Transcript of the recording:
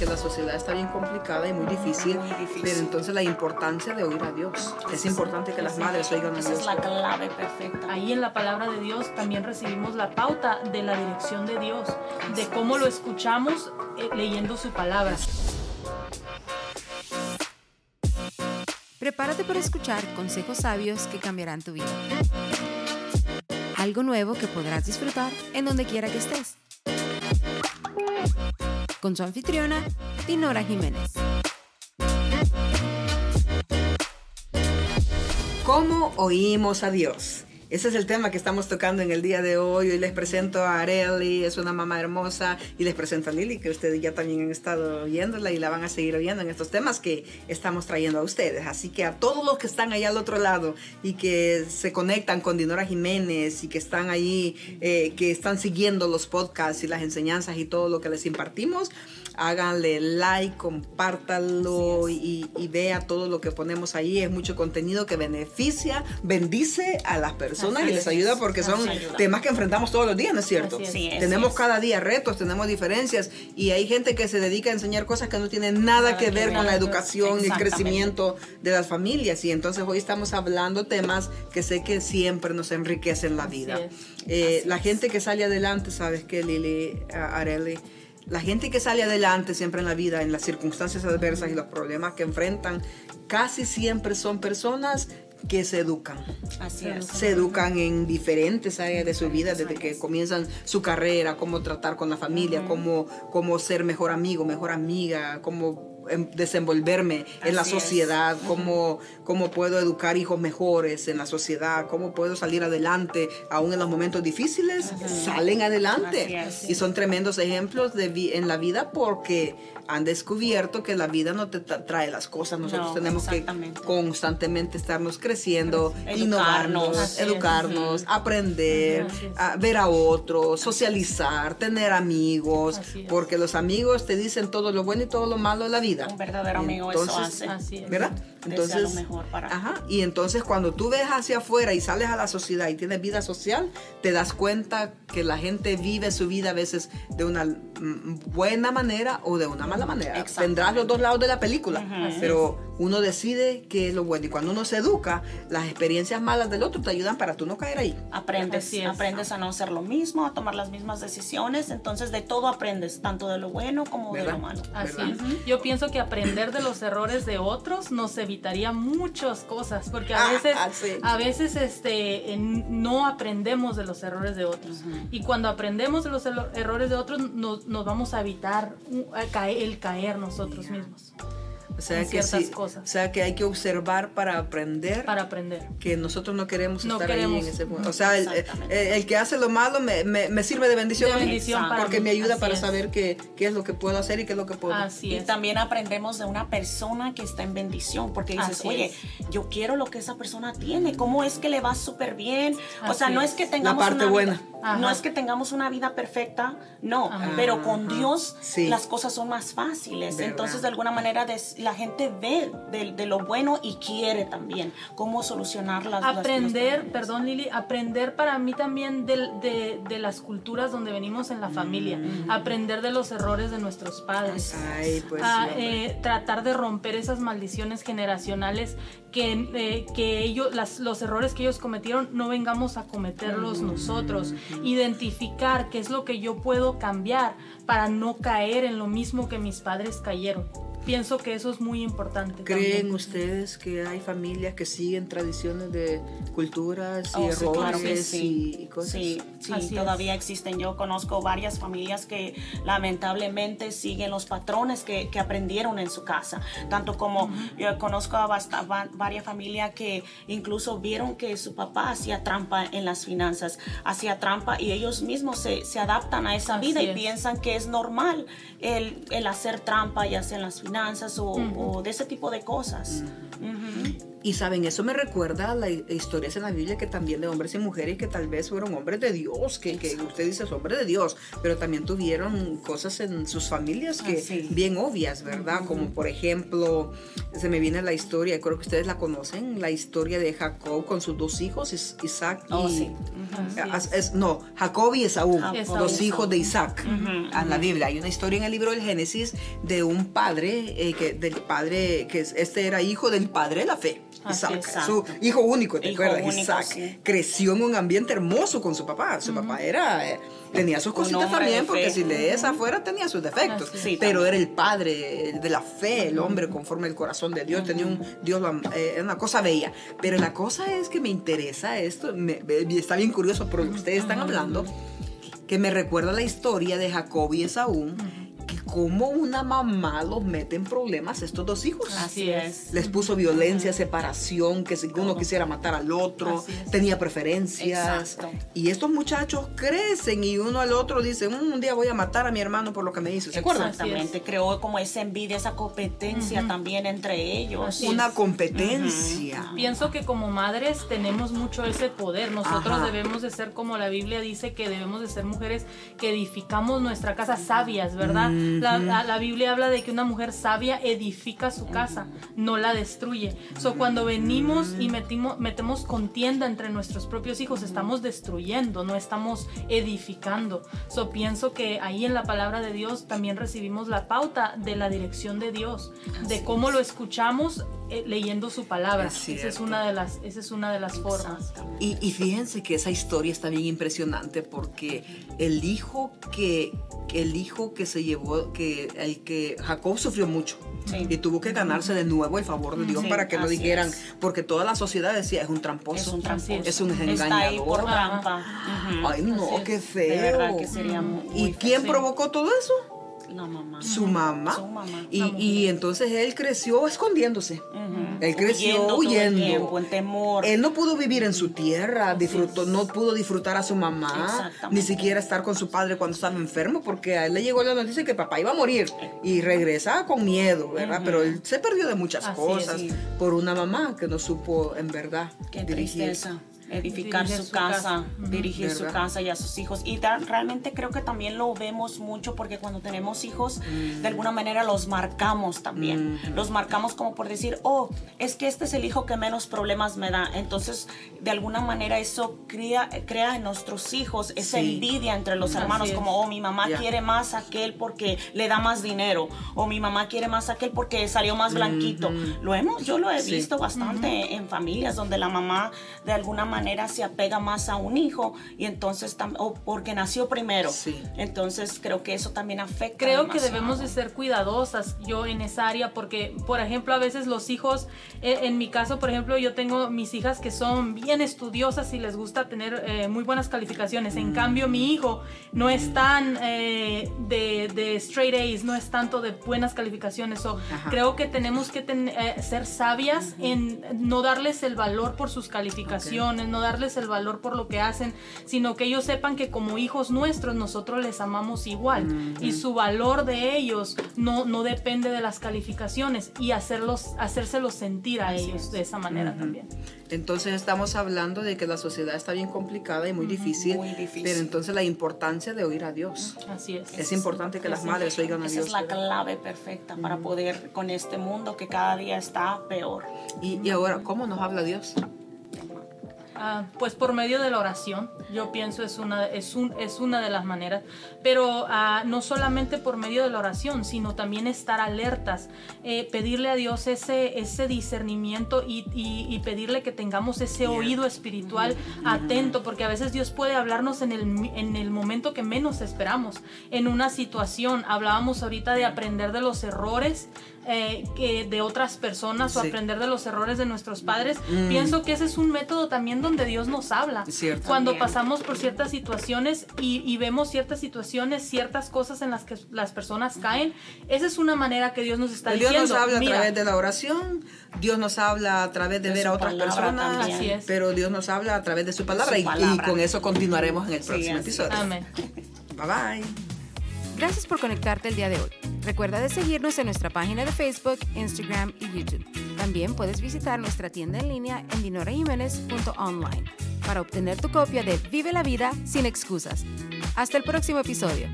que la sociedad está bien complicada y muy difícil, pero entonces la importancia de oír a Dios. Es importante que las madres oigan a Dios. Esa es la clave perfecta. Ahí en la palabra de Dios también recibimos la pauta de la dirección de Dios, de cómo lo escuchamos eh, leyendo su palabra. Prepárate para escuchar consejos sabios que cambiarán tu vida. Algo nuevo que podrás disfrutar en donde quiera que estés. Con su anfitriona, Dinora Jiménez. ¿Cómo oímos a Dios? Ese es el tema que estamos tocando en el día de hoy. Hoy les presento a Areli, es una mamá hermosa, y les presento a Lili, que ustedes ya también han estado oyéndola y la van a seguir oyendo en estos temas que estamos trayendo a ustedes. Así que a todos los que están allá al otro lado y que se conectan con Dinora Jiménez y que están ahí, eh, que están siguiendo los podcasts y las enseñanzas y todo lo que les impartimos, háganle like, compártanlo y, y, vea todo lo que ponemos ahí. Es mucho contenido que beneficia, bendice a las personas y les ayuda porque son temas que enfrentamos todos los días, ¿no es cierto? tenemos cada día retos, tenemos diferencias y hay gente que se dedica a enseñar cosas que no tienen nada que ver con la educación y el crecimiento de las familias. Y entonces hoy estamos hablando temas que sé que siempre nos enriquecen la vida. Eh, la gente que sale adelante, ¿sabes qué, Lili, Areli? La gente que sale adelante siempre en la vida, en las circunstancias adversas y los problemas que enfrentan, casi siempre son personas que se educan. Así es. Se educan en diferentes áreas de su vida, desde que comienzan su carrera, cómo tratar con la familia, cómo, cómo ser mejor amigo, mejor amiga, cómo Em, desenvolverme en la sociedad, cómo, cómo puedo educar hijos mejores en la sociedad, cómo puedo salir adelante aún en los momentos difíciles, salen adelante. Y son tremendos ejemplos de en la vida porque han descubierto que la vida no te trae las cosas, nosotros tenemos que constantemente estarnos creciendo, innovarnos, educarnos, aprender, ver a otros, socializar, tener amigos, porque los amigos te dicen todo lo bueno y todo lo malo de la vida. Un verdadero amigo eso hace. ¿Verdad? Entonces, lo mejor para ajá, y entonces cuando tú ves hacia afuera y sales a la sociedad y tienes vida social, te das cuenta que la gente vive su vida a veces de una buena manera o de una mala manera. Tendrás los dos lados de la película, pero uno decide qué es lo bueno. Y cuando uno se educa, las experiencias malas del otro te ayudan para tú no caer ahí. Aprendes, aprendes a no hacer lo mismo, a tomar las mismas decisiones. Entonces de todo aprendes, tanto de lo bueno como de lo malo. Así es. Yo pienso que aprender de los errores de otros nos evitaría muchas cosas, porque a ah, veces, a veces este, no aprendemos de los errores de otros. Y cuando aprendemos de los errores de otros, nos, nos vamos a evitar el caer nosotros mismos. O sea, que cosas. O sea, que hay que observar para aprender. Para aprender. Que nosotros no queremos estar ahí en ese punto. O sea, el, que hace lo malo me, me, sirve de bendición, porque me ayuda para saber qué, qué, es lo que puedo hacer y qué es lo que puedo. Así y también aprendemos de una persona que está en bendición, porque dices, oye, yo quiero lo que esa persona tiene, ¿cómo es que le va súper bien? o sea, no es que tengamos La parte una buena. No es que tengamos una vida perfecta, no, pero con Dios las cosas son más fáciles. Entonces, de alguna manera, la la gente ve de, lo bueno y quiere también cómo solucionar las Aprender, perdón Lili, aprender para mí también de, de, las culturas donde venimos en la familia, mm. aprender de los errores de nuestros padres, pues, eh, tratar de romper esas maldiciones generacionales que, eh, que ellos, las, los errores que ellos cometieron no vengamos a cometerlos mm. nosotros, identificar qué es lo que yo puedo cambiar para no caer en lo mismo que mis padres cayeron pienso que eso es muy importante. ¿Creen ustedes que hay familias que siguen tradiciones de culturas y oh, errores y, cosas? Sí, sí todavía existen. Yo conozco varias familias que lamentablemente siguen los patrones que, que aprendieron en su casa. Tanto como yo conozco a varias familias que incluso vieron que su papá hacía trampa en las finanzas, hacía trampa y ellos mismos se, se adaptan a esa vida y piensan que es normal el, el hacer trampa y hacer las finanzas o, de ese tipo de cosas. Y saben, eso me recuerda a las historias en la Biblia que también de hombres y mujeres que tal vez fueron hombres de Dios, que, que usted dice es hombre de Dios, pero también tuvieron cosas en sus familias que Así. bien obvias, ¿verdad? Como por ejemplo, se me viene la historia, creo que ustedes la conocen, la historia de Jacob con sus dos hijos, Is- Isaac y... Oh, sí. Así As- es. es- no, Jacob y Esaú, Esaú. los hijos de Isaac. En la Biblia hay una historia en el libro del Génesis de un padre, eh, que, del padre, que es- este era hijo del padre de la fe, Isaac, es. su hijo único, ¿te Hijo acuerdas? único, Isaac sí. creció en un ambiente hermoso con su papá. Su papá era, eh, tenía sus cositas también, porque si lees afuera tenía sus defectos, es. Sí, pero también. era el padre de la fe, el hombre conforme el corazón de Dios, tenía un Dios, eh, una cosa bella. Pero la cosa es que me interesa esto, me- me- está bien curioso por lo que ustedes están hablando, que me recuerda la historia de Jacob y Esaú, como una mamá los mete en problemas estos dos hijos. Así es. Les puso violencia, separación, que si uno quisiera matar al otro, tenía preferencias. Exacto. Y estos muchachos crecen y uno al otro dice, "Mm, un día voy a matar a mi hermano por lo que me hizo. ¿Se acuerdan? Exactamente, creó como esa envidia, esa competencia también entre ellos. Así Una es. competencia. Pienso que como madres tenemos mucho ese poder. Nosotros Ajá. debemos de ser como la Biblia dice que debemos de ser mujeres que edificamos nuestra casa sabias, ¿verdad? La, la- la Biblia habla de que una mujer sabia edifica su casa, no la destruye. So cuando venimos y metimos, metemos contienda entre nuestros propios hijos, estamos destruyendo, no estamos edificando. So pienso que ahí en la palabra de Dios también recibimos la pauta de la dirección de Dios, de cómo lo escuchamos eh, leyendo su palabra. Es Esa es una de las, esa es una de las formas. Y, y fíjense que esa historia está bien impresionante porque el hijo que el hijo que se llevó que el que Jacob sufrió mucho Sí. y tuvo que ganarse de nuevo el favor de Dios Sí, para que así dijeran es. porque toda la sociedad decía es un tramposo Es un tramposo. es. un Está ahí por engañador trampa. Ay no qué feo De verdad que sería muy, y muy quién feo. provocó todo eso La mamá. su mamá Su mamá. y, y entonces él creció escondiéndose él creció todo el huyendo. tiempo, en temor. Él no pudo vivir en su tierra, disfrutó, no pudo disfrutar a su mamá, ni siquiera estar con su padre cuando estaba enfermo, porque a él le llegó la noticia que papá iba a morir y regresaba con miedo, ¿verdad? Pero él se perdió de muchas Así cosas es. por una mamá que no supo en verdad Qué dirigir. tristeza. Edificar Dirigir su, su casa, casa. Ujú. dirigir su ¿Verdad? casa y a sus hijos. Y da- realmente creo que también lo vemos mucho porque cuando tenemos hijos, Mm. de alguna manera los marcamos también. Los marcamos como por decir, oh, es que este es el hijo que menos problemas me da. Entonces, de alguna manera eso crea, crea en nuestros hijos esa Sí. envidia entre los hermanos, como, oh, mi mamá Ya. quiere más a aquel porque le da más dinero, o mi mamá quiere más a aquel porque salió más blanquito. Lo hemos, yo lo he Sí. visto bastante en familias donde la mamá de alguna manera se apega más a un hijo y entonces o porque nació primero. Sí. Entonces creo que eso también afecta. Creo que debemos de ser cuidadosas yo en esa área porque, por ejemplo, a veces los hijos, eh, en mi caso, por ejemplo, yo tengo mis hijas que son bien estudiosas y les gusta tener eh, muy buenas calificaciones. En cambio, mi hijo no es tan eh, de, de straight A's, no es tanto de buenas calificaciones. So, creo que tenemos que ten- eh, ser sabias en no darles el valor por sus calificaciones, no darles el valor por lo que hacen, sino que ellos sepan que como hijos nuestros nosotros les amamos igual y su valor de ellos no, no depende de las calificaciones y hacerlos, hacérselos sentir a Así ellos es. de esa manera también. Entonces estamos hablando de que la sociedad está bien complicada y muy difícil, muy difícil. pero entonces la importancia de oír a Dios. Así es. Es importante que las madres oigan a Esa Dios. es la ¿verdad? clave perfecta para poder con este mundo que cada día está peor. Y, y ahora, ¿cómo nos habla Dios? Ah, pues por medio de la oración, yo pienso es una, es un, es una de las maneras, pero ah, no solamente por medio de la oración, sino también estar alertas, eh, pedirle a Dios ese, ese discernimiento y, y- y pedirle que tengamos ese oído espiritual atento, porque a veces Dios puede hablarnos en el, en el momento que menos esperamos, en una situación, hablábamos ahorita de aprender de los errores. Eh, que de otras personas o Sí. aprender de los errores de nuestros padres. Pienso que ese es un método también donde Dios nos habla. Cierto. Cuando También. pasamos por ciertas situaciones y, y vemos ciertas situaciones, ciertas cosas en las que las personas caen, esa es una manera que Dios nos está Dios diciendo. nos habla a "Mira, través de la oración, Dios nos habla a través de, De ver a otras palabra personas, también. Así es. pero Dios nos habla a través de su palabra, su y- Y, palabra. con eso continuaremos en el Sí, próximo así episodio. Amén. Bye bye. Gracias por conectarte el día de hoy. Recuerda de seguirnos en nuestra página de Facebook, Instagram y YouTube. También puedes visitar nuestra tienda en línea en dinorajiménez.online para obtener tu copia de Vive la vida sin excusas. Hasta el próximo episodio.